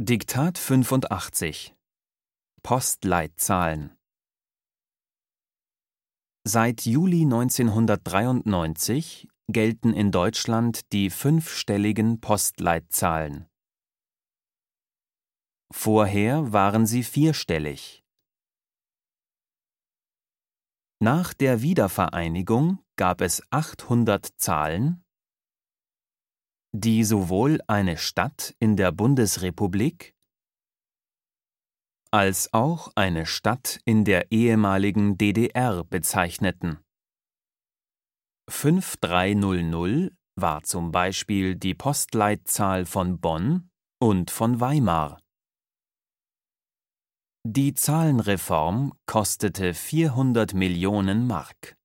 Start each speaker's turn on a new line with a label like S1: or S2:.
S1: Diktat 85 Postleitzahlen Seit Juli 1993 gelten in Deutschland die fünfstelligen Postleitzahlen. Vorher waren sie vierstellig. Nach der Wiedervereinigung gab es 800 Zahlen, die sowohl eine Stadt in der Bundesrepublik als auch eine Stadt in der ehemaligen DDR bezeichneten. 5300 war zum Beispiel die Postleitzahl von Bonn und von Weimar. Die Zahlenreform kostete 400 Millionen Mark